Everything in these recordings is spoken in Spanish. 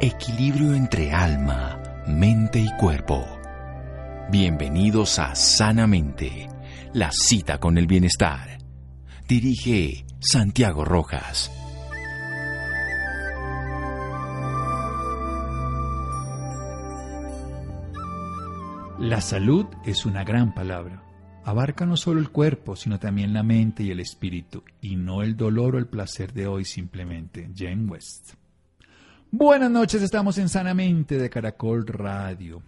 Equilibrio entre alma, mente y cuerpo. Bienvenidos a Sanamente, la cita con el bienestar. Dirige Santiago Rojas. La salud es una gran palabra. Abarca no solo el cuerpo, sino también la mente y el espíritu, y no el dolor o el placer de hoy simplemente. Jane West. Buenas noches, estamos en Sanamente de Caracol Radio.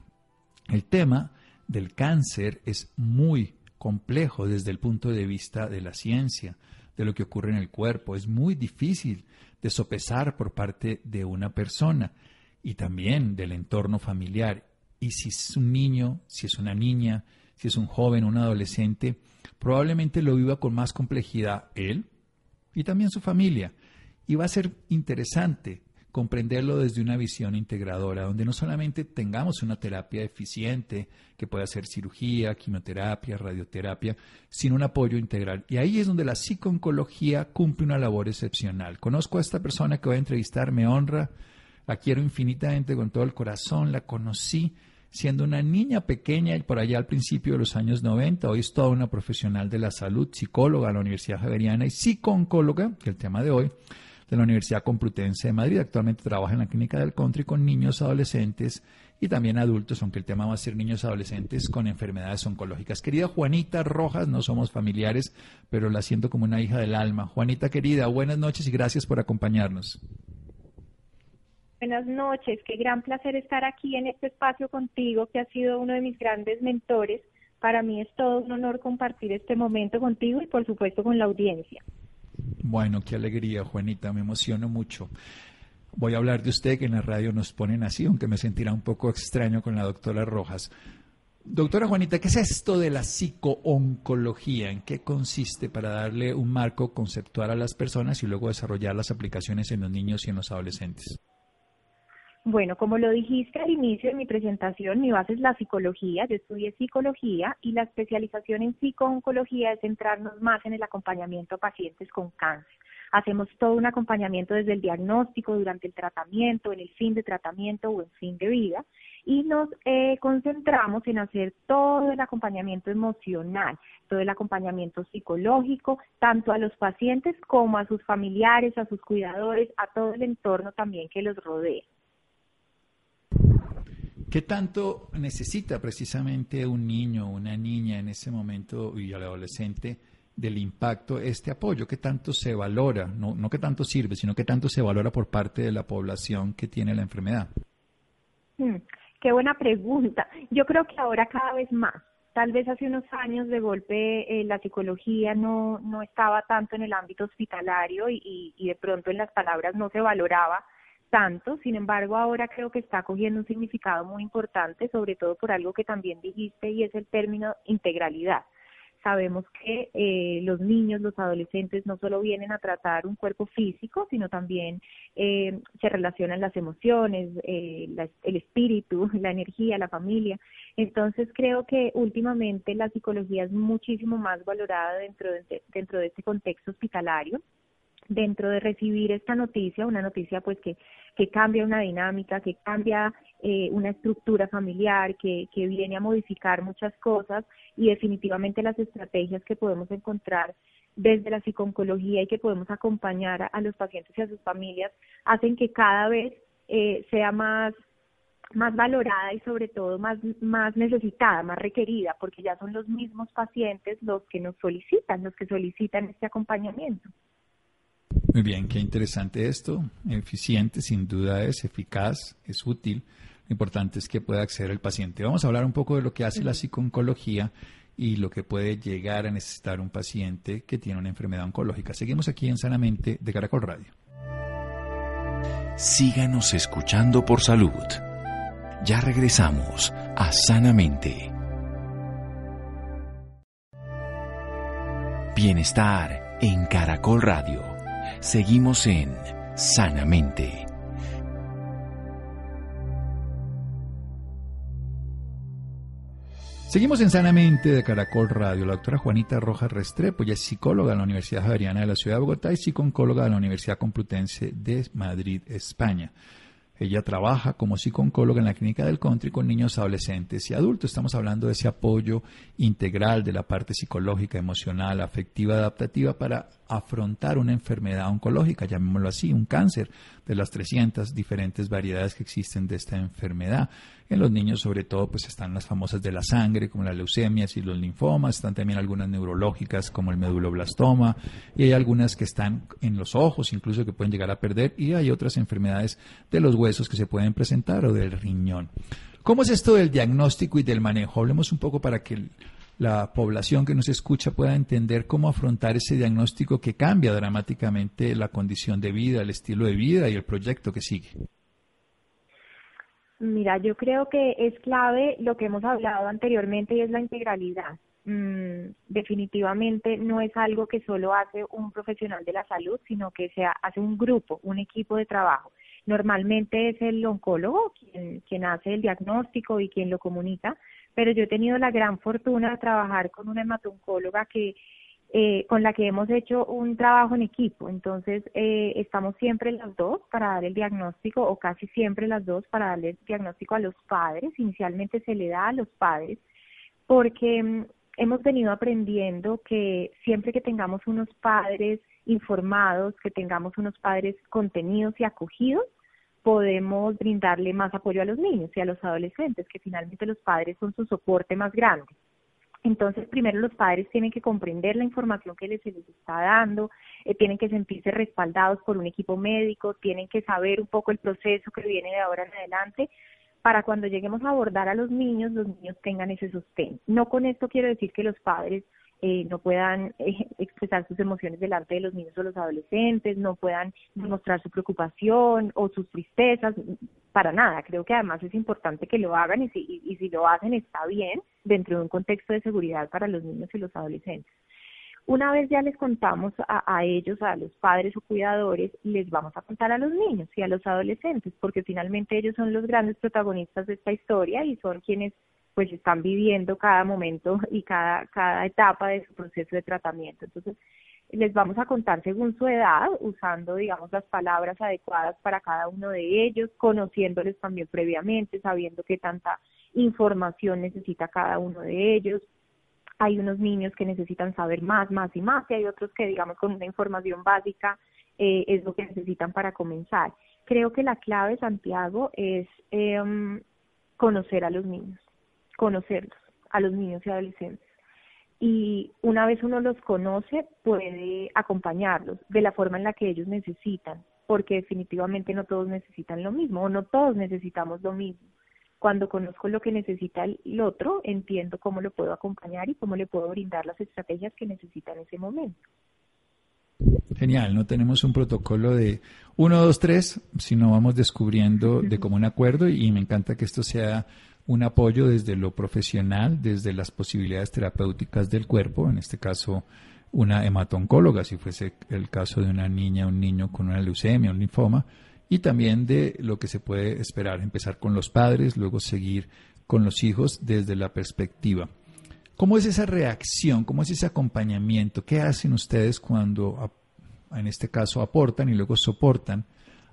El tema del cáncer es muy complejo desde el punto de vista de la ciencia, de lo que ocurre en el cuerpo. Es muy difícil de sopesar por parte de una persona y también del entorno familiar. Y si es un niño, si es una niña, si es un joven, un adolescente, probablemente lo viva con más complejidad él y también su familia. Y va a ser interesante comprenderlo desde una visión integradora, donde no solamente tengamos una terapia eficiente, que pueda ser cirugía, quimioterapia, radioterapia, sino un apoyo integral. Y ahí es donde la psicooncología cumple una labor excepcional. Conozco a esta persona que voy a entrevistar, me honra, la quiero infinitamente con todo el corazón, la conocí siendo una niña pequeña y por allá al principio de los años 90, hoy es toda una profesional de la salud, psicóloga de la Universidad Javeriana y psicooncóloga, que es el tema de hoy, de la Universidad Complutense de Madrid. Actualmente trabaja en la clínica del country con niños, adolescentes y también adultos, aunque el tema va a ser niños adolescentes con enfermedades oncológicas. Querida Juanita Rojas, no somos familiares, pero la siento como una hija del alma. Juanita querida, buenas noches y gracias por acompañarnos. Buenas noches, qué gran placer estar aquí en este espacio contigo, que ha sido uno de mis grandes mentores. Para mí es todo un honor compartir este momento contigo y por supuesto con la audiencia. Bueno, qué alegría, Juanita, me emociono mucho. Voy a hablar de usted, que en la radio nos ponen así, aunque me sentirá un poco extraño con la doctora Rojas. Doctora Juanita, ¿qué es esto de la psicooncología? ¿En qué consiste para darle un marco conceptual a las personas y luego desarrollar las aplicaciones en los niños y en los adolescentes? Bueno, como lo dijiste al inicio de mi presentación, mi base es la psicología, yo estudié psicología y la especialización en psicooncología es centrarnos más en el acompañamiento a pacientes con cáncer. Hacemos todo un acompañamiento desde el diagnóstico, durante el tratamiento, en el fin de tratamiento o en fin de vida y nos eh, concentramos en hacer todo el acompañamiento emocional, todo el acompañamiento psicológico, tanto a los pacientes como a sus familiares, a sus cuidadores, a todo el entorno también que los rodea. ¿Qué tanto necesita precisamente un niño una niña en ese momento y al adolescente del impacto este apoyo? ¿Qué tanto se valora? No, no qué tanto sirve, sino qué tanto se valora por parte de la población que tiene la enfermedad. Hmm, qué buena pregunta. Yo creo que ahora cada vez más. Tal vez hace unos años de golpe eh, la psicología no, no estaba tanto en el ámbito hospitalario y, y de pronto en las palabras no se valoraba tanto, sin embargo ahora creo que está cogiendo un significado muy importante, sobre todo por algo que también dijiste y es el término integralidad. Sabemos que eh, los niños, los adolescentes no solo vienen a tratar un cuerpo físico, sino también eh, se relacionan las emociones, eh, el espíritu, la energía, la familia. Entonces creo que últimamente la psicología es muchísimo más valorada dentro de, dentro de este contexto hospitalario dentro de recibir esta noticia, una noticia pues que, que cambia una dinámica, que cambia eh, una estructura familiar, que, que viene a modificar muchas cosas y definitivamente las estrategias que podemos encontrar desde la psiconcología y que podemos acompañar a, los pacientes y a sus familias hacen que cada vez eh, sea más más valorada y sobre todo más, más necesitada, más requerida, porque ya son los mismos pacientes los que nos solicitan, los que solicitan este acompañamiento. Muy bien, qué interesante esto. Eficiente, sin duda es eficaz, es útil. Lo importante es que pueda acceder el paciente. Vamos a hablar un poco de lo que hace la psicooncología y lo que puede llegar a necesitar un paciente que tiene una enfermedad oncológica. Seguimos aquí en Sanamente de Caracol Radio. Síganos escuchando por salud. Ya regresamos a Sanamente. Bienestar en Caracol Radio. Seguimos en Sanamente. Seguimos en Sanamente de Caracol Radio. La doctora Juanita Rojas Restrepo, ella es psicóloga de la Universidad Javeriana de la Ciudad de Bogotá y psicóloga de la Universidad Complutense de Madrid, España. Ella trabaja como psicóloga en la clínica del country con niños, adolescentes y adultos. Estamos hablando de ese apoyo integral de la parte psicológica, emocional, afectiva, adaptativa para afrontar una enfermedad oncológica, llamémoslo así, un cáncer de las 300 diferentes variedades que existen de esta enfermedad. En los niños, sobre todo, pues están las famosas de la sangre, como las leucemias y los linfomas, están también algunas neurológicas, como el meduloblastoma, y hay algunas que están en los ojos, incluso que pueden llegar a perder, y hay otras enfermedades de los huesos que se pueden presentar o del riñón. ¿Cómo es esto del diagnóstico y del manejo? Hablemos un poco para que la población que nos escucha pueda entender cómo afrontar ese diagnóstico que cambia dramáticamente la condición de vida, el estilo de vida y el proyecto que sigue. Mira, yo creo que es clave lo que hemos hablado anteriormente y es la integralidad. Mm, definitivamente no es algo que solo hace un profesional de la salud, sino que se hace un grupo, un equipo de trabajo. Normalmente es el oncólogo quien, quien hace el diagnóstico y quien lo comunica, pero yo he tenido la gran fortuna de trabajar con una hematoncóloga que eh, con la que hemos hecho un trabajo en equipo. Entonces, eh, estamos siempre las dos para dar el diagnóstico, o casi siempre las dos para darle el diagnóstico a los padres. Inicialmente se le da a los padres, porque mm, hemos venido aprendiendo que siempre que tengamos unos padres informados, que tengamos unos padres contenidos y acogidos, podemos brindarle más apoyo a los niños y a los adolescentes, que finalmente los padres son su soporte más grande. Entonces, primero los padres tienen que comprender la información que les, se les está dando, eh, tienen que sentirse respaldados por un equipo médico, tienen que saber un poco el proceso que viene de ahora en adelante para cuando lleguemos a abordar a los niños, los niños tengan ese sostén. No con esto quiero decir que los padres eh, no puedan eh, expresar sus emociones delante de los niños o los adolescentes, no puedan demostrar su preocupación o sus tristezas, para nada. Creo que además es importante que lo hagan y si, y si lo hacen está bien dentro de un contexto de seguridad para los niños y los adolescentes. Una vez ya les contamos a, a, ellos, a los padres o cuidadores, les vamos a contar a los niños y a los adolescentes, porque finalmente ellos son los grandes protagonistas de esta historia y son quienes pues están viviendo cada momento y cada, cada etapa de su proceso de tratamiento. Entonces, les vamos a contar según su edad, usando, digamos, las palabras adecuadas para cada uno de ellos, conociéndoles también previamente, sabiendo qué tanta información necesita cada uno de ellos. Hay unos niños que necesitan saber más, más y más, y hay otros que, digamos, con una información básica eh, es lo que necesitan para comenzar. Creo que la clave, Santiago, es eh, conocer a los niños conocerlos, a los niños y adolescentes. Y una vez uno los conoce, puede acompañarlos de la forma en la que ellos necesitan, porque definitivamente no todos necesitan lo mismo o no todos necesitamos lo mismo. Cuando conozco lo que necesita el otro, entiendo cómo lo puedo acompañar y cómo le puedo brindar las estrategias que necesita en ese momento. Genial, no tenemos un protocolo de uno, dos, tres, sino vamos descubriendo de común acuerdo y me encanta que esto sea un apoyo desde lo profesional, desde las posibilidades terapéuticas del cuerpo, en este caso una hematoncóloga, si fuese el caso de una niña un niño con una leucemia, un linfoma, y también de lo que se puede esperar, empezar con los padres, luego seguir con los hijos desde la perspectiva. ¿Cómo es esa reacción? ¿Cómo es ese acompañamiento? ¿Qué hacen ustedes cuando, en este caso, aportan y luego soportan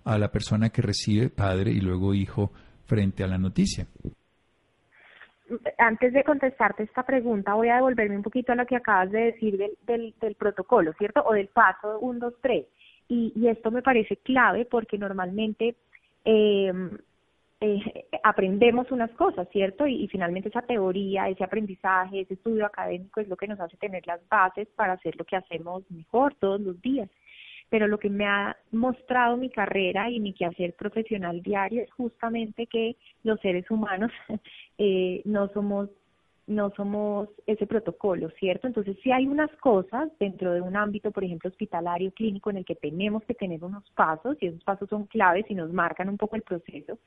a la persona que recibe, padre y luego hijo, frente a la noticia? Antes de contestarte esta pregunta, voy a devolverme un poquito a lo que acabas de decir del, del, del protocolo, ¿cierto? O del paso 1, 2, 3. Y, y esto me parece clave porque normalmente eh, eh, aprendemos unas cosas, ¿cierto? Y, finalmente esa teoría, ese aprendizaje, ese estudio académico es lo que nos hace tener las bases para hacer lo que hacemos mejor todos los días pero lo que me ha mostrado mi carrera y mi quehacer profesional diario es justamente que los seres humanos eh, no somos no somos ese protocolo, ¿cierto? Entonces, si hay unas cosas dentro de un ámbito, por ejemplo, hospitalario, clínico, en el que tenemos que tener unos pasos, y esos pasos son claves y nos marcan un poco el proceso,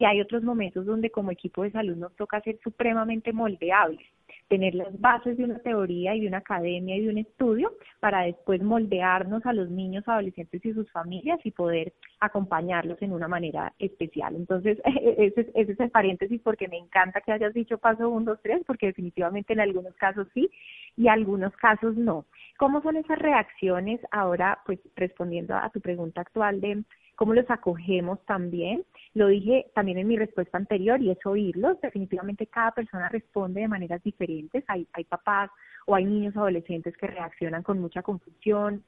y hay otros momentos donde como equipo de salud nos toca ser supremamente moldeables, tener las bases de una teoría y de una academia y de un estudio para después moldearnos a los niños, adolescentes y sus familias y poder acompañarlos en una manera especial. Entonces, ese, es el paréntesis porque me encanta que hayas dicho paso 1, 2, 3, porque definitivamente en algunos casos sí, y algunos casos no. ¿Cómo son esas reacciones ahora, pues respondiendo a tu pregunta actual de cómo los acogemos también? Lo dije también en mi respuesta anterior y es oírlos. Definitivamente cada persona responde de maneras diferentes. Hay, hay papás o hay niños adolescentes que reaccionan con mucha confusión,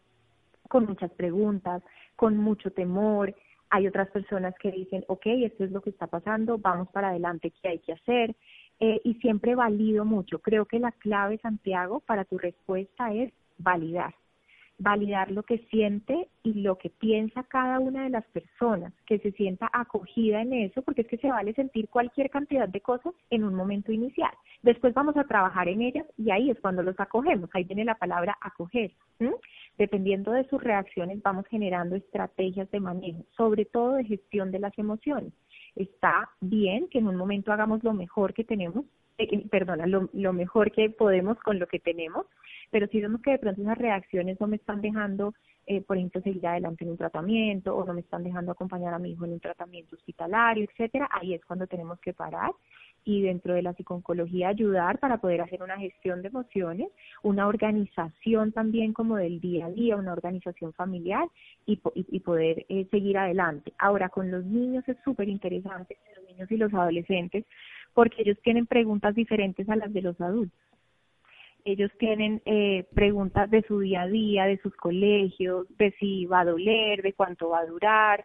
con muchas preguntas, con mucho temor. Hay otras personas que dicen, ok, esto es lo que está pasando, vamos para adelante, ¿qué hay que hacer? Eh, y siempre valido mucho. Creo que la clave, Santiago, para tu respuesta es validar validar lo que siente y lo que piensa cada una de las personas, que se sienta acogida en eso, porque es que se vale sentir cualquier cantidad de cosas en un momento inicial. Después vamos a trabajar en ellas y ahí es cuando los acogemos, ahí viene la palabra acoger. Dependiendo de sus reacciones vamos generando estrategias de manejo, sobre todo de gestión de las emociones. Está bien que en un momento hagamos lo mejor que tenemos, eh, perdona, lo, lo mejor que podemos con lo que tenemos, pero si vemos que de pronto esas reacciones no me están dejando, eh, por ejemplo, seguir adelante en un tratamiento o no me están dejando acompañar a mi hijo en un tratamiento hospitalario, etcétera, ahí es cuando tenemos que parar y dentro de la psicología ayudar para poder hacer una gestión de emociones, una organización también como del día a día, una organización familiar y, y, poder eh, seguir adelante. Ahora, con los niños es súper interesante, los niños y los adolescentes, porque ellos tienen preguntas diferentes a las de los adultos ellos tienen eh, preguntas de su día a día, de sus colegios, de si va a doler, de cuánto va a durar.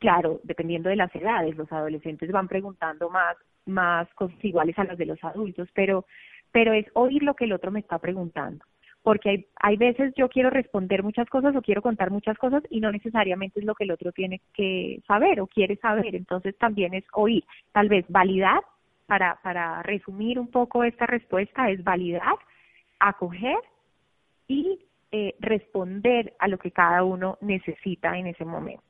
Claro, dependiendo de las edades, los adolescentes van preguntando más, más iguales a las de los adultos, pero, pero es oír lo que el otro me está preguntando. Porque hay, hay veces yo quiero responder muchas cosas o quiero contar muchas cosas y no necesariamente es lo que el otro tiene que saber o quiere saber. Entonces también es oír, tal vez validar, para, para resumir un poco esta respuesta, es validar acoger y eh, responder a lo que cada uno necesita en ese momento.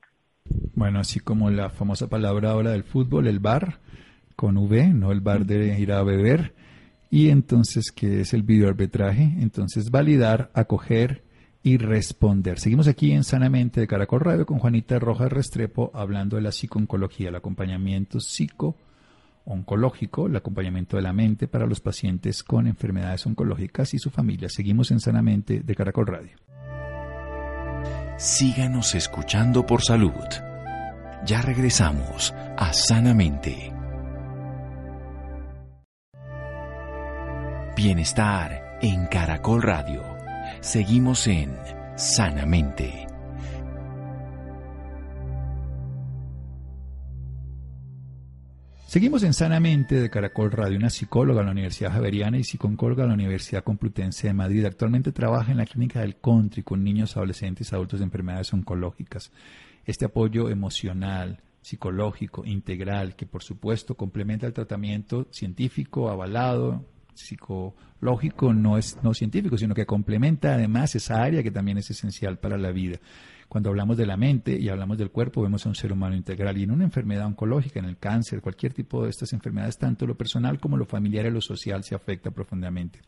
Bueno, así como la famosa palabra ahora del fútbol, el bar, con V, no el bar de ir a beber, y entonces, ¿qué es el videoarbitraje? Entonces, validar, acoger y responder. Seguimos aquí en Sanamente de Caracol Radio con Juanita Rojas Restrepo hablando de la psicooncología, el acompañamiento psico oncológico, el acompañamiento de la mente para los pacientes con enfermedades oncológicas y su familia. Seguimos en Sanamente de Caracol Radio. Síganos escuchando por salud. Ya regresamos a Sanamente. Bienestar en Caracol Radio. Seguimos en Sanamente. Seguimos en Sanamente de Caracol Radio, una psicóloga de la Universidad Javeriana y psicóloga de la Universidad Complutense de Madrid. Actualmente trabaja en la clínica del Country con niños, adolescentes y adultos de enfermedades oncológicas. Este apoyo emocional, psicológico, integral, que por supuesto complementa el tratamiento científico avalado, psicológico, no es no científico, sino que complementa además esa área que también es esencial para la vida. Cuando hablamos de la mente y hablamos del cuerpo, vemos a un ser humano integral. Y en una enfermedad oncológica, en el cáncer, cualquier tipo de estas enfermedades, tanto lo personal como lo familiar y lo social se afecta profundamente.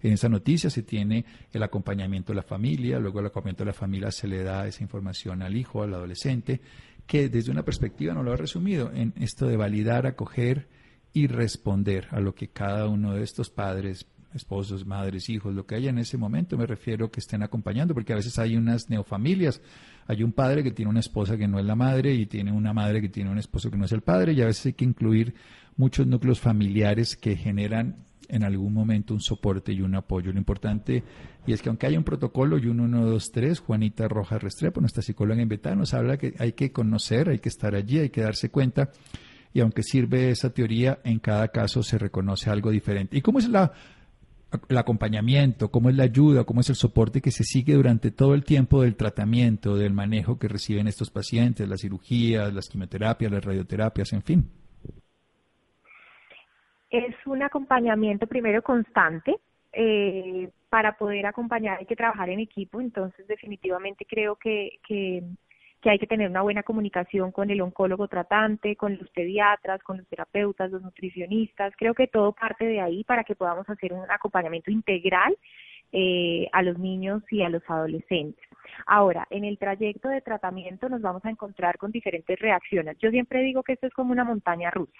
En esa noticia se tiene el acompañamiento de la familia, luego el acompañamiento de la familia se le da esa información al hijo, al adolescente, que desde una perspectiva no lo ha resumido en esto de validar, acoger y responder a lo que cada uno de estos padres, esposos, madres, hijos, lo que haya en ese momento, me refiero que estén acompañando, porque a veces hay unas neofamilias, hay un padre que tiene una esposa que no es la madre y tiene una madre que tiene un esposo que no es el padre, y a veces hay que incluir muchos núcleos familiares que generan en algún momento un soporte y un apoyo. Lo importante, y es que aunque haya un protocolo y un 1, 2, 3, Juanita Rojas Restrepo, nuestra psicóloga invitada, nos habla que hay que conocer, hay que estar allí, hay que darse cuenta y aunque sirve esa teoría, en cada caso se reconoce algo diferente. ¿Y cómo es la el acompañamiento, cómo es la ayuda, cómo es el soporte que se sigue durante todo el tiempo del tratamiento, del manejo que reciben estos pacientes, las cirugías, las quimioterapias, las radioterapias, en fin. Es un acompañamiento primero constante. Eh, para poder acompañar hay que trabajar en equipo, entonces definitivamente creo que, que que hay que tener una buena comunicación con el oncólogo tratante, con los pediatras, con los terapeutas, los nutricionistas. Creo que todo parte de ahí para que podamos hacer un acompañamiento integral eh, a los niños y a los adolescentes. Ahora, en el trayecto de tratamiento nos vamos a encontrar con diferentes reacciones. Yo siempre digo que esto es como una montaña rusa.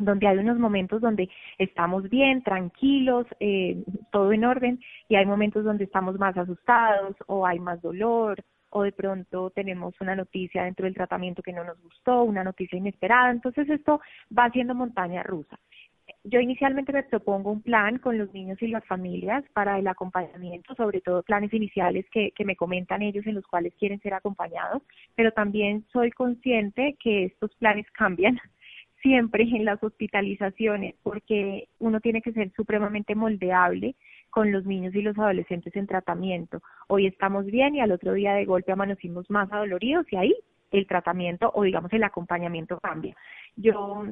donde hay unos momentos donde estamos bien, tranquilos, eh, todo en orden, y hay momentos donde estamos más asustados o hay más dolor o de pronto tenemos una noticia dentro del tratamiento que no nos gustó, una noticia inesperada. Entonces esto va siendo montaña rusa. Yo inicialmente me propongo un plan con los niños y las familias para el acompañamiento, sobre todo planes iniciales que, que me comentan ellos en los cuales quieren ser acompañados, pero también soy consciente que estos planes cambian siempre en las hospitalizaciones porque uno tiene que ser supremamente moldeable con los niños y los adolescentes en tratamiento. Hoy estamos bien y al otro día de golpe amanecimos más adoloridos y ahí el tratamiento o digamos el acompañamiento cambia. Yo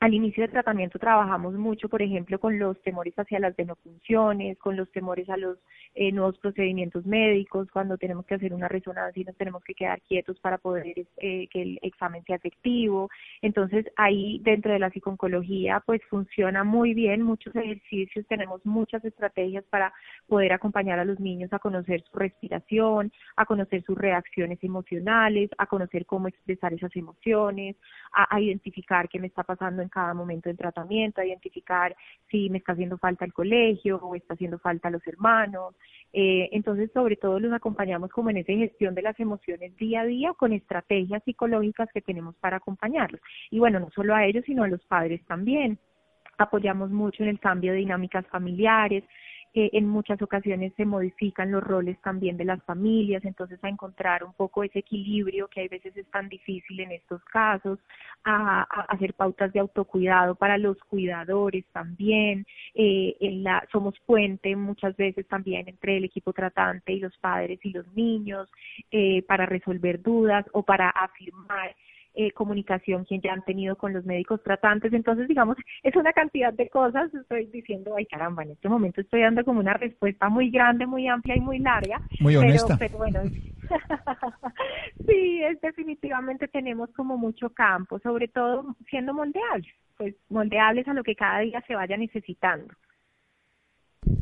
al inicio del tratamiento trabajamos mucho, por ejemplo, con los temores hacia las denofunciones, con los temores a los eh, nuevos procedimientos médicos, cuando tenemos que hacer una resonancia y nos tenemos que quedar quietos para poder eh, que el examen sea efectivo. Entonces, ahí dentro de la psiconcología, pues funciona muy bien, muchos ejercicios, tenemos muchas estrategias para poder acompañar a los niños a conocer su respiración, a conocer sus reacciones emocionales, a conocer cómo expresar esas emociones, a, identificar qué me está pasando en cada momento del tratamiento, a identificar si me está haciendo falta el colegio o está haciendo falta los hermanos. Eh, entonces, sobre todo los acompañamos como en esa gestión de las emociones día a día con estrategias psicológicas que tenemos para acompañarlos. Y bueno, no solo a ellos, sino a los padres también. Apoyamos mucho en el cambio de dinámicas familiares, en muchas ocasiones se modifican los roles también de las familias, entonces a encontrar un poco ese equilibrio que hay veces es tan difícil en estos casos, a, hacer pautas de autocuidado para los cuidadores también, eh, en la, somos puente muchas veces también entre el equipo tratante y los padres y los niños eh, para resolver dudas o para afirmar eh, comunicación que ya han tenido con los médicos tratantes. Entonces, digamos, es una cantidad de cosas. Estoy diciendo, ay caramba, en este momento estoy dando como una respuesta muy grande, muy amplia y muy larga. Muy honesta. Pero, bueno, sí, es definitivamente tenemos como mucho campo, sobre todo siendo moldeables, pues moldeables a lo que cada día se vaya necesitando.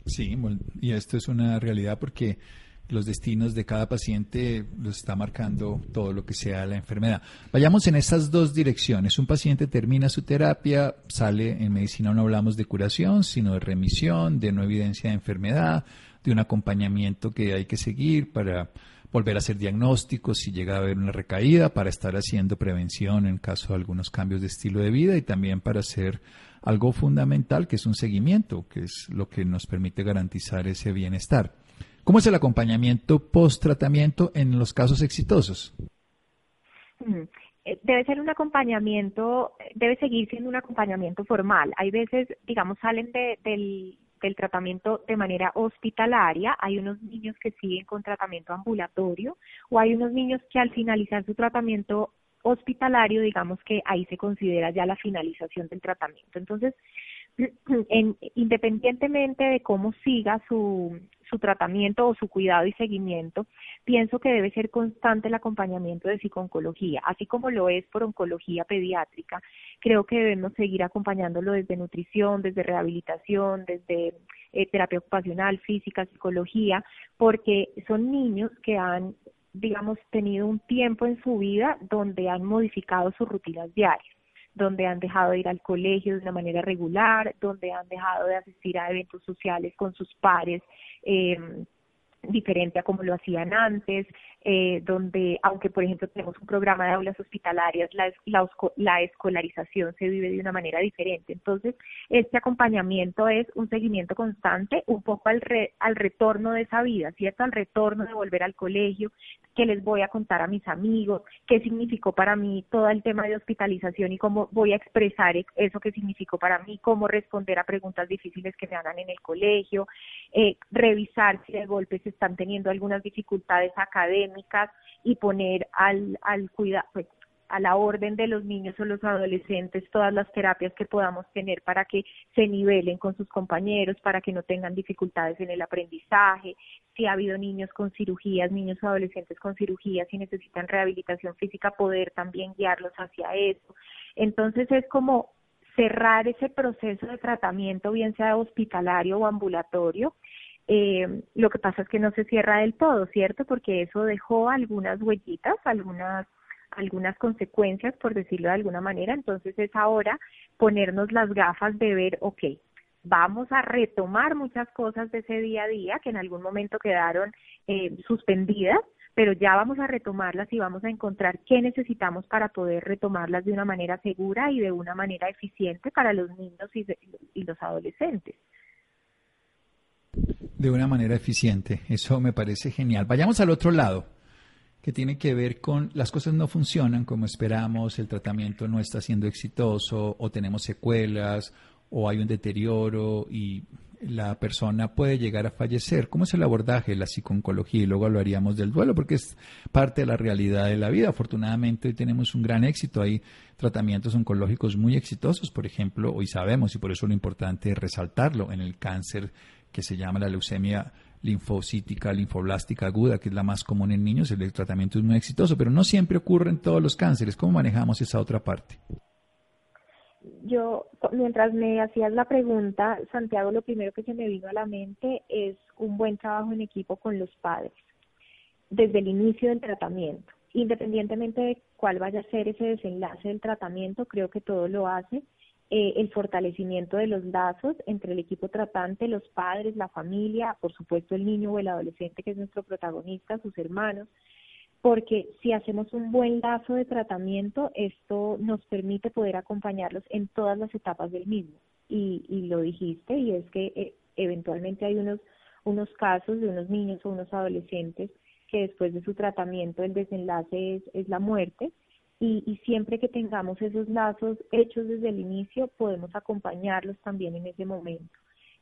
Sí, y esto es una realidad porque los destinos de cada paciente los está marcando todo lo que sea la enfermedad. Vayamos en estas dos direcciones. Un paciente termina su terapia, sale en medicina no hablamos de curación, sino de remisión, de no evidencia de enfermedad, de un acompañamiento que hay que seguir para volver a hacer diagnósticos si llega a haber una recaída, para estar haciendo prevención en caso de algunos cambios de estilo de vida y también para hacer algo fundamental que es un seguimiento, que es lo que nos permite garantizar ese bienestar. ¿Cómo es el acompañamiento post-tratamiento en los casos exitosos? Mm, eh, debe ser un acompañamiento, debe seguir siendo un acompañamiento formal. Hay veces, digamos, salen del, del tratamiento de manera hospitalaria, hay unos niños que siguen con tratamiento ambulatorio o hay unos niños que al finalizar su tratamiento hospitalario, digamos que ahí se considera ya la finalización del tratamiento. Entonces, en, independientemente de cómo siga su, su tratamiento o su cuidado y seguimiento, pienso que debe ser constante el acompañamiento de psiconcología, así como lo es por oncología pediátrica. Creo que debemos seguir acompañándolo desde nutrición, desde rehabilitación, desde eh, terapia ocupacional, física, psicología, porque son niños que han digamos, tenido un tiempo en su vida donde han modificado sus rutinas diarias donde han dejado de ir al colegio de una manera regular, donde han dejado de asistir a eventos sociales con sus pares, eh, diferente a como lo hacían antes, eh, donde, aunque por ejemplo tenemos un programa de aulas hospitalarias, la, la, escolarización se vive de una manera diferente. Entonces, este acompañamiento es un seguimiento constante, un poco al, al retorno de esa vida, ¿cierto? Al retorno de volver al colegio, que les voy a contar a mis amigos, qué significó para mí todo el tema de hospitalización y cómo voy a expresar eso que significó para mí, cómo responder a preguntas difíciles que me hagan en el colegio, eh, revisar si de golpe se están teniendo algunas dificultades académicas y poner al, al cuidado, pues, a la orden de los niños o los adolescentes todas las terapias que podamos tener para que se nivelen con sus compañeros, para que no tengan dificultades en el aprendizaje, si ha habido niños con cirugías, niños o adolescentes con cirugías y necesitan rehabilitación física, poder también guiarlos hacia eso. Entonces es como cerrar ese proceso de tratamiento, bien sea hospitalario o ambulatorio, eh, lo que pasa es que no se cierra del todo, ¿cierto? Porque eso dejó algunas huellitas, algunas algunas consecuencias, por decirlo de alguna manera. Entonces es ahora ponernos las gafas de ver, ok, vamos a retomar muchas cosas de ese día a día que en algún momento quedaron eh, suspendidas, pero ya vamos a retomarlas y vamos a encontrar qué necesitamos para poder retomarlas de una manera segura y de una manera eficiente para los niños y, y los adolescentes. De una manera eficiente, eso me parece genial. Vayamos al otro lado que tiene que ver con las cosas no funcionan como esperamos, el tratamiento no está siendo exitoso o tenemos secuelas o hay un deterioro y la persona puede llegar a fallecer. ¿Cómo es el abordaje de la psiconcología? Y luego hablaríamos del duelo, porque es parte de la realidad de la vida. Afortunadamente hoy tenemos un gran éxito. Hay tratamientos oncológicos muy exitosos, por ejemplo, hoy sabemos, y por eso lo importante es resaltarlo, en el cáncer que se llama la leucemia linfocítica, linfoblástica aguda, que es la más común en niños, el tratamiento es muy exitoso, pero no siempre ocurre en todos los cánceres. ¿Cómo manejamos esa otra parte? Yo, mientras me hacías la pregunta, Santiago, lo primero que se me vino a la mente es un buen trabajo en equipo con los padres, desde el inicio del tratamiento. Independientemente de cuál vaya a ser ese desenlace del tratamiento, creo que todo lo hace eh, el fortalecimiento de los lazos entre el equipo tratante, los padres, la familia, por supuesto el niño o el adolescente que es nuestro protagonista, sus hermanos, porque si hacemos un buen lazo de tratamiento, esto nos permite poder acompañarlos en todas las etapas del mismo. Y, y lo dijiste, y es que eh, eventualmente hay unos, unos casos de unos niños o unos adolescentes que después de su tratamiento el desenlace es, es la muerte, y, siempre que tengamos esos lazos hechos desde el inicio, podemos acompañarlos también en ese momento.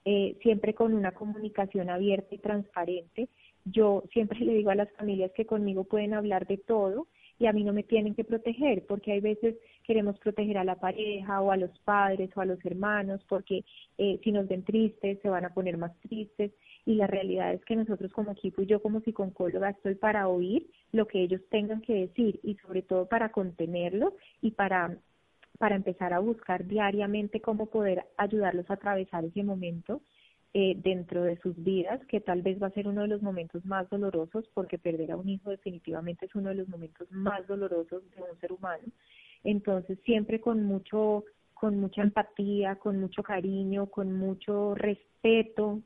Eh, siempre con una comunicación abierta y transparente. Yo siempre le digo a las familias que conmigo pueden hablar de todo y a mí no me tienen que proteger, porque hay veces queremos proteger a la pareja o a los padres o a los hermanos, porque eh, si nos ven tristes se van a poner más tristes y la realidad es que nosotros como equipo y yo como psicóloga estoy para oír lo que ellos tengan que decir y sobre todo para contenerlo y para para empezar a buscar diariamente cómo poder ayudarlos a atravesar ese momento eh, dentro de sus vidas, que tal vez va a ser uno de los momentos más dolorosos, porque perder a un hijo definitivamente es uno de los momentos más dolorosos de un ser humano. Entonces, siempre con mucho, con mucha empatía, con mucho cariño, con mucho respeto,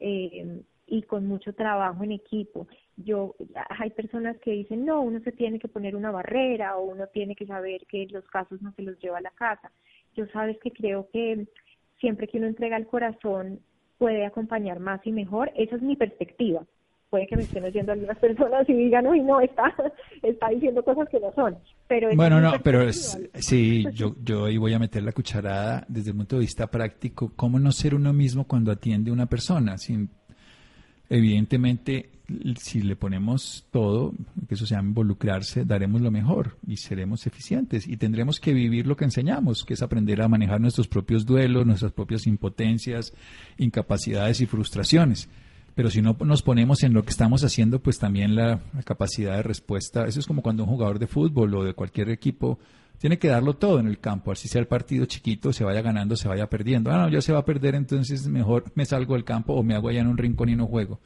eh, y con mucho trabajo en equipo. Yo hay personas que dicen, "No, uno se tiene que poner una barrera o uno tiene que saber que los casos no se los lleva a la casa." Yo sabes que creo que siempre que uno entrega el corazón puede acompañar más y mejor. Esa es mi perspectiva. Puede que me estén oyendo algunas personas y digan, uy, no, está, está diciendo cosas que no son. Pero bueno, no, pero sí, yo, yo ahí voy a meter la cucharada desde el punto de vista práctico. ¿Cómo no ser uno mismo cuando atiende a una persona? Sin, evidentemente, si le ponemos todo, que eso sea involucrarse, daremos lo mejor y seremos eficientes y tendremos que vivir lo que enseñamos, que es aprender a manejar nuestros propios duelos, nuestras propias impotencias, incapacidades y frustraciones. Pero si no nos ponemos en lo que estamos haciendo, pues también la, capacidad de respuesta, eso es como cuando un jugador de fútbol o de cualquier equipo tiene que darlo todo en el campo, así sea el partido chiquito, se vaya ganando, se vaya perdiendo. Ah, no, ya se va a perder, entonces mejor me salgo del campo o me hago allá en un rincón y no juego.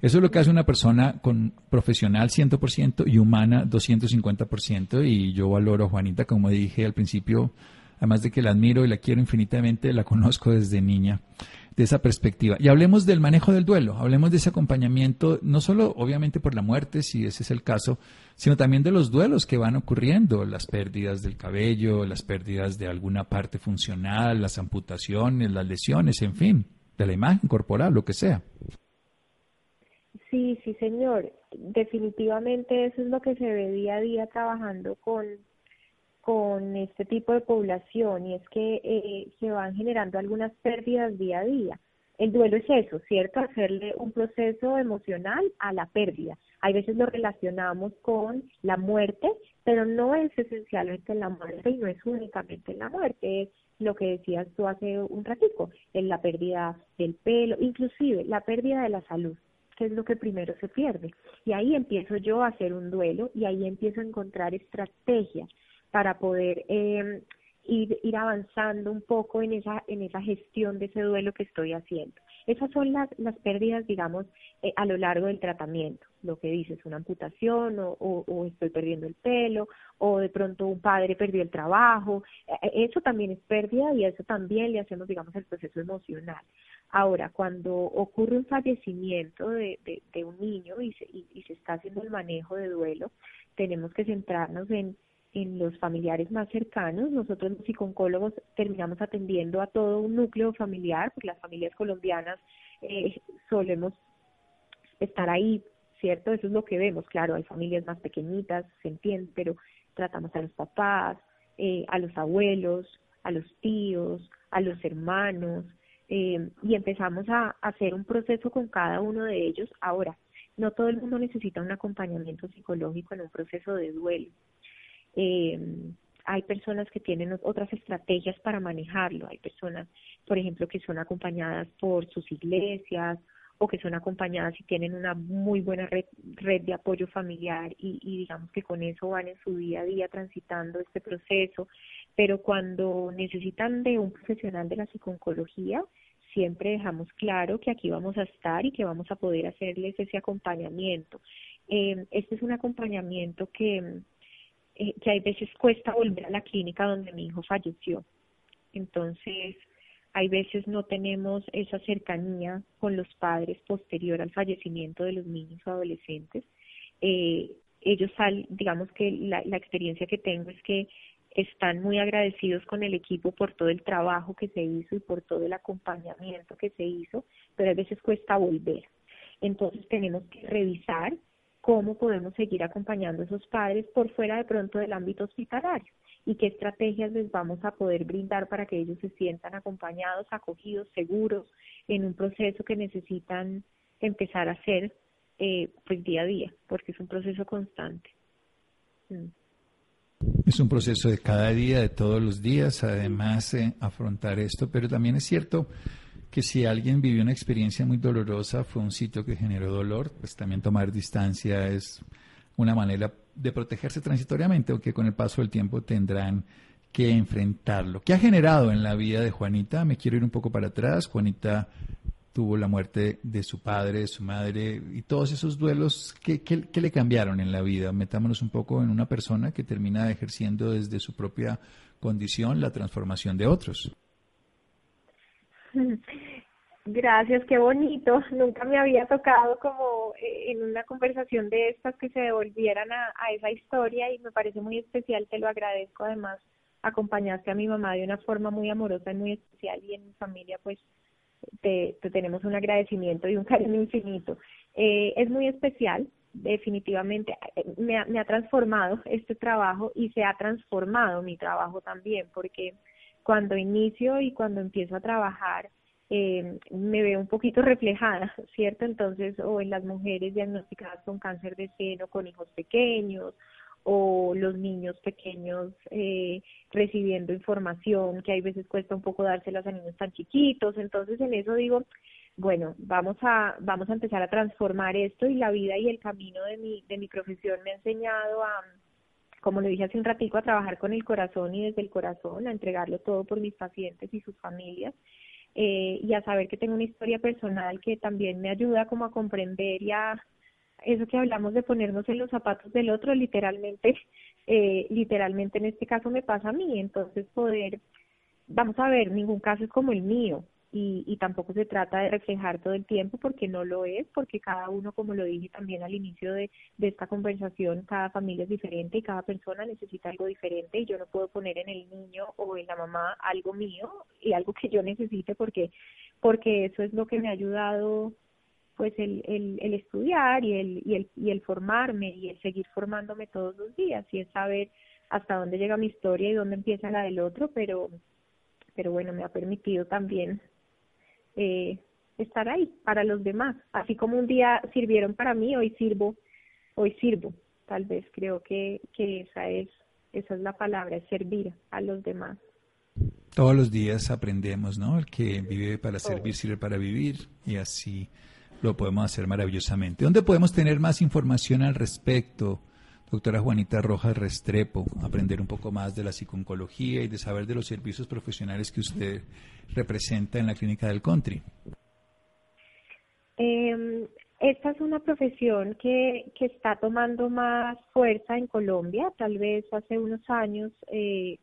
Eso es lo que hace una persona con profesional 100% y humana 250%. Y yo valoro a Juanita, como dije al principio, además de que la admiro y la quiero infinitamente, la conozco desde niña de esa perspectiva. Y hablemos del manejo del duelo, hablemos de ese acompañamiento, no solo obviamente por la muerte, si ese es el caso, sino también de los duelos que van ocurriendo, las pérdidas del cabello, las pérdidas de alguna parte funcional, las amputaciones, las lesiones, en fin, de la imagen corporal, lo que sea. Sí, sí, señor. Definitivamente eso es lo que se ve día a día trabajando con con este tipo de población y es que eh, se van generando algunas pérdidas día a día. El duelo es eso, ¿cierto? Hacerle un proceso emocional a la pérdida. Hay veces lo relacionamos con la muerte, pero no es esencialmente en la muerte y no es únicamente en la muerte, es lo que decías tú hace un ratico, en la pérdida del pelo, inclusive la pérdida de la salud que es lo que primero se pierde. Y ahí empiezo yo a hacer un duelo y ahí empiezo a encontrar estrategias para poder eh, ir, ir avanzando un poco en esa, en esa gestión de ese duelo que estoy haciendo. Esas son las, las pérdidas, digamos, eh, a lo largo del tratamiento. Lo que dices, una amputación o, o, estoy perdiendo el pelo o de pronto un padre perdió el trabajo. Eh, eh, eso también es pérdida y eso también le hacemos, digamos, el proceso emocional. Ahora, cuando ocurre un fallecimiento de, de, un niño y se, y se está haciendo el manejo de duelo, tenemos que centrarnos en en los familiares más cercanos. Nosotros los psicólogos terminamos atendiendo a todo un núcleo familiar, porque las familias colombianas eh, solemos estar ahí, ¿cierto? Eso es lo que vemos, claro, hay familias más pequeñitas, se entiende, pero tratamos a los papás, eh, a los abuelos, a los tíos, a los hermanos, eh, y empezamos a hacer un proceso con cada uno de ellos. Ahora, no todo el mundo necesita un acompañamiento psicológico en un proceso de duelo. Eh, hay personas que tienen otras estrategias para manejarlo. Hay personas, por ejemplo, que son acompañadas por sus iglesias o que son acompañadas y tienen una muy buena red, red de apoyo familiar y, y digamos que con eso van en su día a día transitando este proceso. Pero cuando necesitan de un profesional de la psiconcología, siempre dejamos claro que aquí vamos a estar y que vamos a poder hacerles ese acompañamiento. Eh, este es un acompañamiento que eh, que hay veces cuesta volver a la clínica donde mi hijo falleció. Entonces, hay veces no tenemos esa cercanía con los padres posterior al fallecimiento de los niños o adolescentes. Eh, ellos, sal, digamos que la, la experiencia que tengo es que están muy agradecidos con el equipo por todo el trabajo que se hizo y por todo el acompañamiento que se hizo, pero a veces cuesta volver. Entonces tenemos que revisar cómo podemos seguir acompañando a esos padres por fuera de pronto del ámbito hospitalario y qué estrategias les vamos a poder brindar para que ellos se sientan acompañados, acogidos, seguros en un proceso que necesitan empezar a hacer eh, pues día a día, porque es un proceso constante. Mm. Es un proceso de cada día, de todos los días, además eh, afrontar esto, pero también es cierto que si alguien vivió una experiencia muy dolorosa, fue un sitio que generó dolor, pues también tomar distancia es una manera de protegerse transitoriamente, aunque con el paso del tiempo tendrán que enfrentarlo. ¿Qué ha generado en la vida de Juanita? Me quiero ir un poco para atrás. Juanita tuvo la muerte de su padre, de su madre y todos esos duelos, ¿qué, qué, qué le cambiaron en la vida? Metámonos un poco en una persona que termina ejerciendo desde su propia condición la transformación de otros. Gracias, qué bonito. Nunca me había tocado como eh, en una conversación de estas que se devolvieran a, esa historia y me parece muy especial, te lo agradezco. Además, acompañaste a mi mamá de una forma muy amorosa y muy especial y en mi familia pues te, tenemos un agradecimiento y un cariño infinito. Eh, es muy especial, definitivamente eh, me me ha transformado este trabajo y se ha transformado mi trabajo también porque cuando inicio y cuando empiezo a trabajar eh, me veo un poquito reflejada, ¿cierto? Entonces, o en las mujeres diagnosticadas con cáncer de seno, con hijos pequeños, o los niños pequeños eh, recibiendo información que hay veces cuesta un poco dárselas a niños tan chiquitos. Entonces, en eso digo, bueno, vamos a, vamos a empezar a transformar esto y la vida y el camino de mi, de mi profesión me ha enseñado a, como lo dije hace un ratico, a trabajar con el corazón y desde el corazón, a entregarlo todo por mis pacientes y sus familias. Eh, y a saber que tengo una historia personal que también me ayuda como a comprender y a eso que hablamos de ponernos en los zapatos del otro, literalmente, eh, literalmente en este caso me pasa a mí, entonces poder, vamos a ver, ningún caso es como el mío, y, y tampoco se trata de reflejar todo el tiempo porque no lo es, porque cada uno, como lo dije también al inicio de, de esta conversación, cada familia es diferente y cada persona necesita algo diferente y yo no puedo poner en el niño o en la mamá algo mío y algo que yo necesite porque porque eso es lo que me ha ayudado pues el, el, el estudiar y el, y, el, y el formarme y el seguir formándome todos los días y es saber hasta dónde llega mi historia y dónde empieza la del otro, pero pero bueno, me ha permitido también eh, estar ahí para los demás. Así como un día sirvieron para mí, hoy sirvo, hoy sirvo. Tal vez creo que, que esa es esa es la palabra, es servir a los demás. Todos los días aprendemos, ¿no? El que vive para servir sirve para vivir y así lo podemos hacer maravillosamente. ¿Dónde podemos tener más información al respecto? Doctora Juanita Rojas Restrepo, aprender un poco más de la psiconcología y de saber de los servicios profesionales que usted representa en la clínica del country. Eh, esta es una profesión que, que está tomando más fuerza en Colombia. Tal vez hace unos años eh,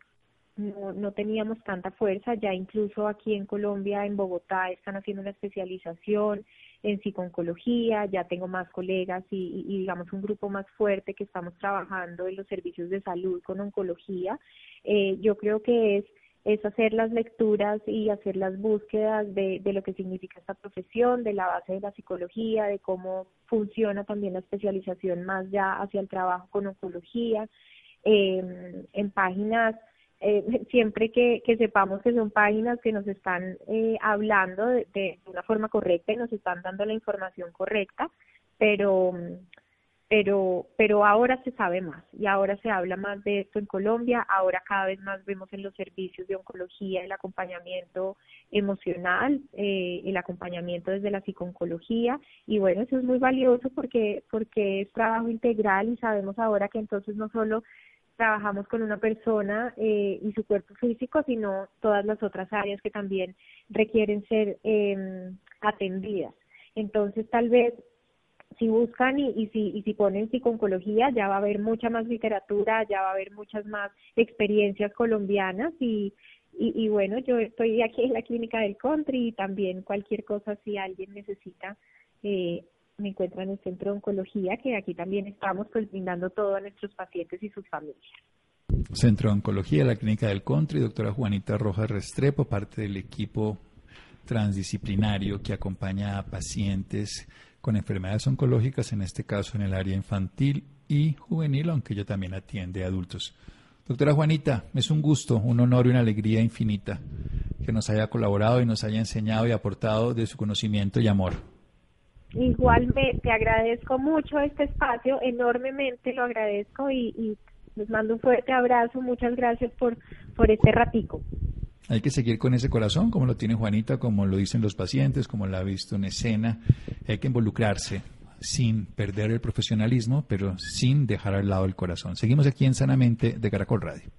no, no teníamos tanta fuerza. Ya incluso aquí en Colombia, en Bogotá, están haciendo una especialización en psiconcología. Ya tengo más colegas y, y, digamos un grupo más fuerte que estamos trabajando en los servicios de salud con oncología. Eh, yo creo que es es hacer las lecturas y hacer las búsquedas de, de, lo que significa esta profesión, de la base de la psicología, de cómo funciona también la especialización más ya hacia el trabajo con oncología, eh, en páginas, eh, siempre que, sepamos que son páginas que nos están eh, hablando de, de, una forma correcta y nos están dando la información correcta, pero pero pero ahora se sabe más y ahora se habla más de esto en Colombia, ahora cada vez más vemos en los servicios de oncología el acompañamiento emocional, eh, el acompañamiento desde la psiconcología. Y bueno, eso es muy valioso porque porque es trabajo integral y sabemos ahora que entonces no solo trabajamos con una persona eh, y su cuerpo físico, sino todas las otras áreas que también requieren ser eh, atendidas. Entonces, tal vez si buscan y, y, si, y si ponen psiconcología, ya va a haber mucha más literatura, ya va a haber muchas más experiencias colombianas y, y, y bueno, yo estoy aquí en la clínica del country y también cualquier cosa si alguien necesita, eh, me encuentra en el centro de oncología, que aquí también estamos pues todo a nuestros pacientes y sus familias. Centro de Oncología, la Clínica del Country, doctora Juanita Rojas Restrepo, parte del equipo transdisciplinario que acompaña a pacientes con enfermedades oncológicas, en este caso en el área infantil y juvenil, aunque ella también atiende a adultos. Doctora Juanita, es un gusto, un honor y una alegría infinita que nos haya colaborado y nos haya enseñado y aportado de su conocimiento y amor. Igualmente, agradezco mucho este espacio, enormemente lo agradezco y, y les mando un fuerte abrazo. Muchas gracias por, por este ratico. Hay que seguir con ese corazón, como lo tiene Juanita, como lo dicen los pacientes, como la ha visto en escena. Hay que involucrarse sin perder el profesionalismo, pero sin dejar al lado el corazón. Seguimos aquí en Sanamente de Caracol Radio.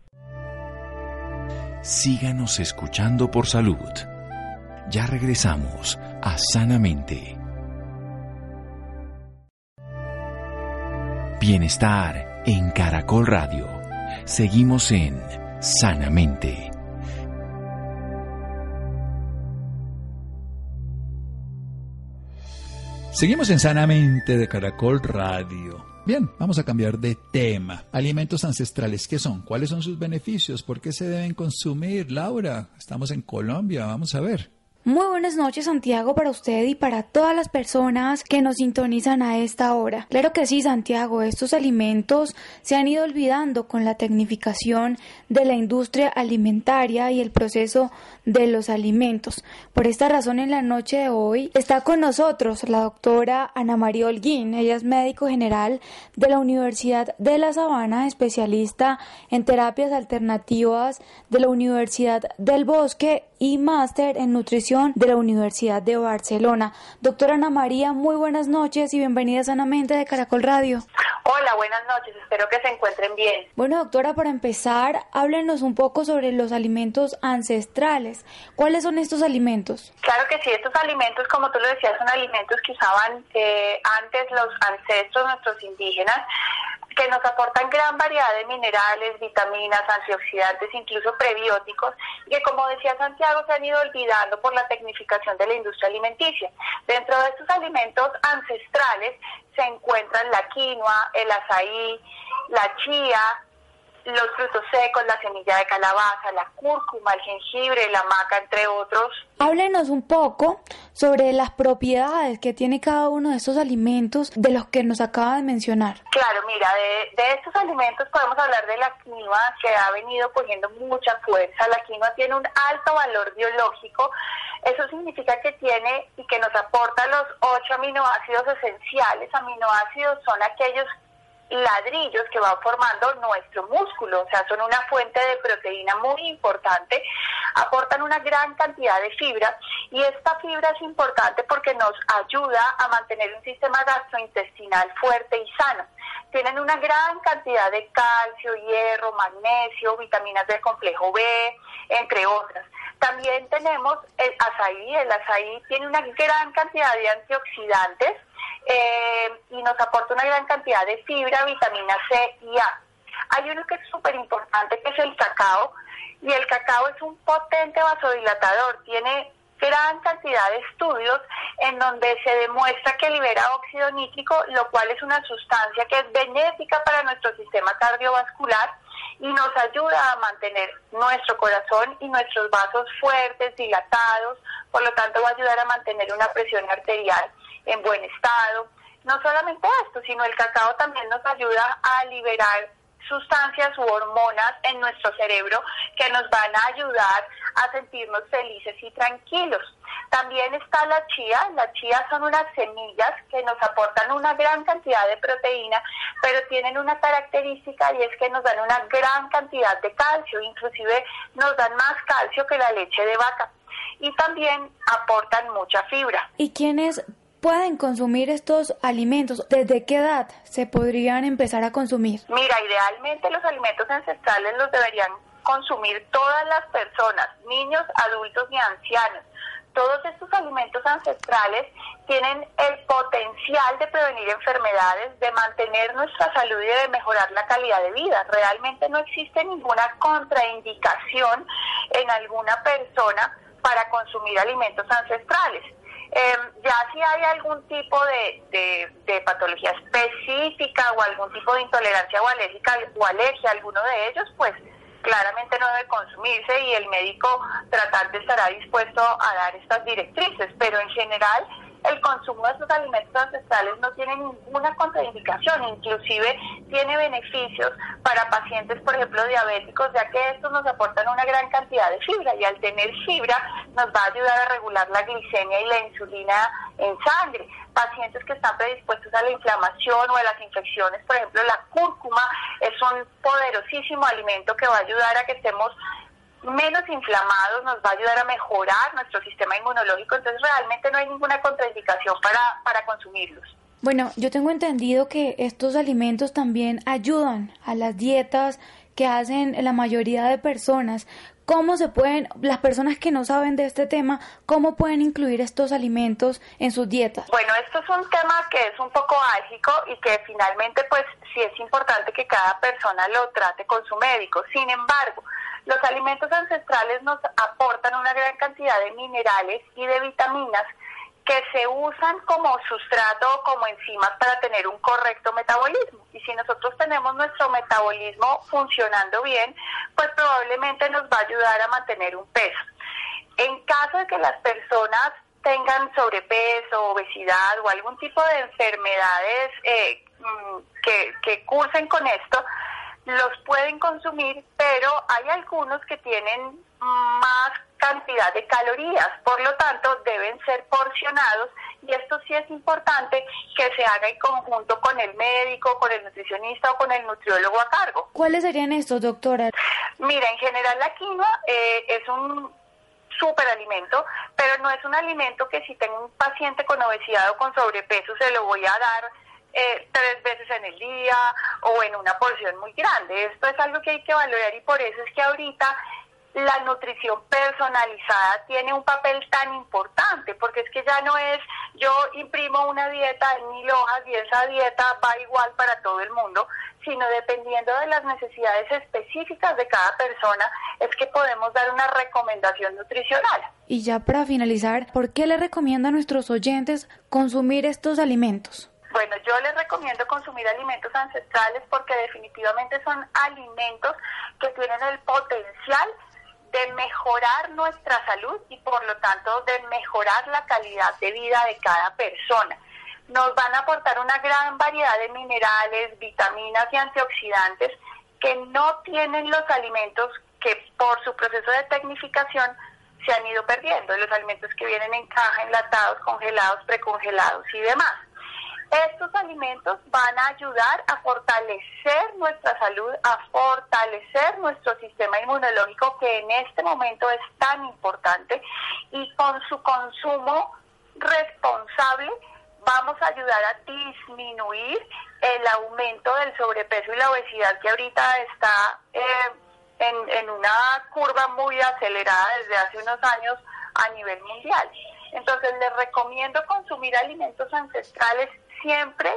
Síganos escuchando por salud. Ya regresamos a Sanamente. Bienestar en Caracol Radio. Seguimos en Sanamente. Seguimos en Sanamente de Caracol Radio. Bien, vamos a cambiar de tema. Alimentos ancestrales, ¿qué son? ¿Cuáles son sus beneficios? ¿Por qué se deben consumir? Laura, estamos en Colombia, vamos a ver. Muy buenas noches Santiago para usted y para todas las personas que nos sintonizan a esta hora. Claro que sí Santiago, estos alimentos se han ido olvidando con la tecnificación de la industria alimentaria y el proceso de los alimentos. Por esta razón en la noche de hoy está con nosotros la doctora Ana María Holguín. Ella es médico general de la Universidad de La Sabana, especialista en terapias alternativas de la Universidad del Bosque y máster en nutrición de la Universidad de Barcelona. Doctora Ana María, muy buenas noches y bienvenida sanamente de Caracol Radio. Hola, buenas noches, espero que se encuentren bien. Bueno, doctora, para empezar, háblenos un poco sobre los alimentos ancestrales. ¿Cuáles son estos alimentos? Claro que sí, estos alimentos, como tú lo decías, son alimentos que usaban eh, antes los ancestros, nuestros indígenas, que nos aportan gran variedad de minerales, vitaminas, antioxidantes, incluso prebióticos, que como decía Santiago se han ido olvidando por la tecnificación de la industria alimenticia. Dentro de estos alimentos ancestrales se encuentran la quinoa, el azaí, la chía, los frutos secos, la semilla de calabaza, la cúrcuma, el jengibre, la maca, entre otros. Háblenos un poco sobre las propiedades que tiene cada uno de estos alimentos de los que nos acaba de mencionar. Claro, mira, de, de estos alimentos podemos hablar de la quinoa que ha venido cogiendo mucha fuerza. La quinoa tiene un alto valor biológico. Eso significa que tiene y que nos aporta los ocho aminoácidos esenciales. Aminoácidos son aquellos ladrillos que van formando nuestro músculo, o sea, son una fuente de proteína muy importante, aportan una gran cantidad de fibra y esta fibra es importante porque nos ayuda a mantener un sistema gastrointestinal fuerte y sano. Tienen una gran cantidad de calcio, hierro, magnesio, vitaminas del complejo B, entre otras. También tenemos el azaí. El azaí tiene una gran cantidad de antioxidantes eh, y nos aporta una gran cantidad de fibra, vitamina C y A. Hay uno que es súper importante, que es el cacao. Y el cacao es un potente vasodilatador. Tiene gran cantidad de estudios en donde se demuestra que libera óxido nítrico, lo cual es una sustancia que es benéfica para nuestro sistema cardiovascular y nos ayuda a mantener nuestro corazón y nuestros vasos fuertes, dilatados, por lo tanto va a ayudar a mantener una presión arterial en buen estado. No solamente esto, sino el cacao también nos ayuda a liberar sustancias u hormonas en nuestro cerebro que nos van a ayudar a sentirnos felices y tranquilos. También está la chía. La chía son unas semillas que nos aportan una gran cantidad de proteína, pero tienen una característica y es que nos dan una gran cantidad de calcio, inclusive nos dan más calcio que la leche de vaca. Y también aportan mucha fibra. ¿Y quiénes pueden consumir estos alimentos? ¿Desde qué edad se podrían empezar a consumir? Mira, idealmente los alimentos ancestrales los deberían consumir todas las personas, niños, adultos y ancianos. Todos estos alimentos ancestrales tienen el potencial de prevenir enfermedades, de mantener nuestra salud y de mejorar la calidad de vida. Realmente no existe ninguna contraindicación en alguna persona para consumir alimentos ancestrales. Em, ya si hay algún tipo de, de, patología específica o algún tipo de intolerancia o alérgica o alergia a alguno de ellos, pues claramente no debe consumirse y el médico tratante estará dispuesto a dar estas directrices, pero en general el consumo de estos alimentos ancestrales no tiene ninguna contraindicación, inclusive tiene beneficios para pacientes, por ejemplo, diabéticos, ya que estos nos aportan una gran cantidad de fibra y al tener fibra nos va a ayudar a regular la glicemia y la insulina en sangre. Pacientes que están predispuestos a la inflamación o a las infecciones, por ejemplo, la cúrcuma es un poderosísimo alimento que va a ayudar a que estemos menos inflamados, nos va a ayudar a mejorar nuestro sistema inmunológico, entonces realmente no hay ninguna contraindicación para, para consumirlos. Bueno, yo tengo entendido que estos alimentos también ayudan a las dietas que hacen la mayoría de personas. ¿Cómo se pueden, las personas que no saben de este tema, cómo pueden incluir estos alimentos en sus dietas? Bueno, esto es un tema que es un poco álgico y que finalmente pues sí es importante que cada persona lo trate con su médico. Sin embargo, los alimentos ancestrales nos aportan una gran cantidad de minerales y de vitaminas que se usan como sustrato o como enzimas para tener un correcto metabolismo. Y si nosotros tenemos nuestro metabolismo funcionando bien, pues probablemente nos va a ayudar a mantener un peso. En caso de que las personas tengan sobrepeso, obesidad o algún tipo de enfermedades eh, mm, que, que cursen con esto, los pueden consumir, pero hay algunos que tienen más cantidad de calorías, por lo tanto deben ser porcionados y esto sí es importante que se haga en conjunto con el médico, con el nutricionista o con el nutriólogo a cargo. ¿Cuáles serían estos, doctora? Mira, en general la quinoa eh, es un superalimento, pero no es un alimento que si tengo un paciente con obesidad o con sobrepeso se lo voy a dar eh, tres veces en el día o en una porción muy grande. Esto es algo que hay que valorar y por eso es que ahorita la nutrición personalizada tiene un papel tan importante, porque es que ya no es yo imprimo una dieta en mil hojas y esa dieta va igual para todo el mundo, sino dependiendo de las necesidades específicas de cada persona, es que podemos dar una recomendación nutricional. Y ya para finalizar, ¿por qué le recomienda a nuestros oyentes consumir estos alimentos? Bueno, yo les recomiendo consumir alimentos ancestrales porque definitivamente son alimentos que tienen el potencial de mejorar nuestra salud y por lo tanto de mejorar la calidad de vida de cada persona. Nos van a aportar una gran variedad de minerales, vitaminas y antioxidantes que no tienen los alimentos que por su proceso de tecnificación se han ido perdiendo, los alimentos que vienen en caja, enlatados, congelados, precongelados y demás. Estos alimentos van a ayudar a fortalecer nuestra salud, a fortalecer nuestro sistema inmunológico que en este momento es tan importante y con su consumo responsable vamos a ayudar a disminuir el aumento del sobrepeso y la obesidad que ahorita está eh, en, en una curva muy acelerada desde hace unos años a nivel mundial. Entonces les recomiendo consumir alimentos ancestrales siempre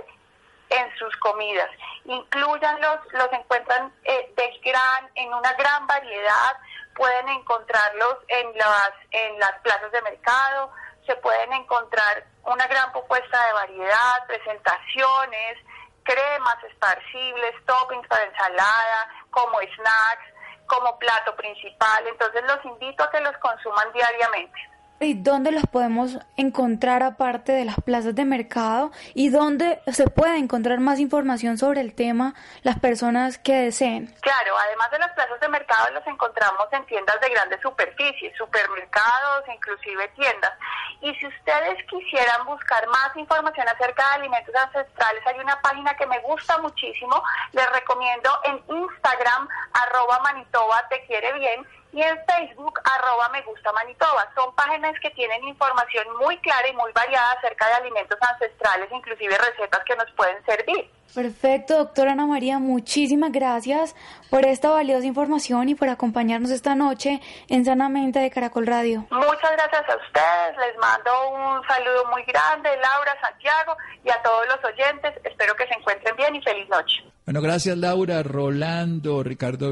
en sus comidas. Incluyanlos, los encuentran eh, de gran, en una gran variedad, pueden encontrarlos en las, en las plazas de mercado, se pueden encontrar una gran propuesta de variedad, presentaciones, cremas esparcibles, toppings para ensalada, como snacks, como plato principal. Entonces los invito a que los consuman diariamente. ¿Y dónde los podemos encontrar aparte de las plazas de mercado? ¿Y dónde se puede encontrar más información sobre el tema las personas que deseen? Claro, además de las plazas de mercado los encontramos en tiendas de grandes superficies, supermercados, inclusive tiendas. Y si ustedes quisieran buscar más información acerca de alimentos ancestrales, hay una página que me gusta muchísimo, les recomiendo en Instagram, arroba Manitoba te quiere bien, y en Facebook arroba me gusta Manitoba. Son páginas que tienen información muy clara y muy variada acerca de alimentos ancestrales, inclusive recetas que nos pueden servir. Perfecto, doctora Ana María, muchísimas gracias por esta valiosa información y por acompañarnos esta noche en Sanamente de Caracol Radio. Muchas gracias a ustedes, les mando un saludo muy grande, Laura, Santiago y a todos los oyentes. Espero que se encuentren bien y feliz noche. Bueno, gracias Laura, Rolando, Ricardo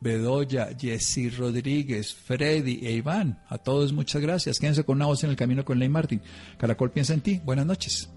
Bedoya, Jessy Rodríguez, Freddy e Iván. A todos muchas gracias. Quédense con una voz en el camino con Ley Martín. Caracol piensa en ti. Buenas noches.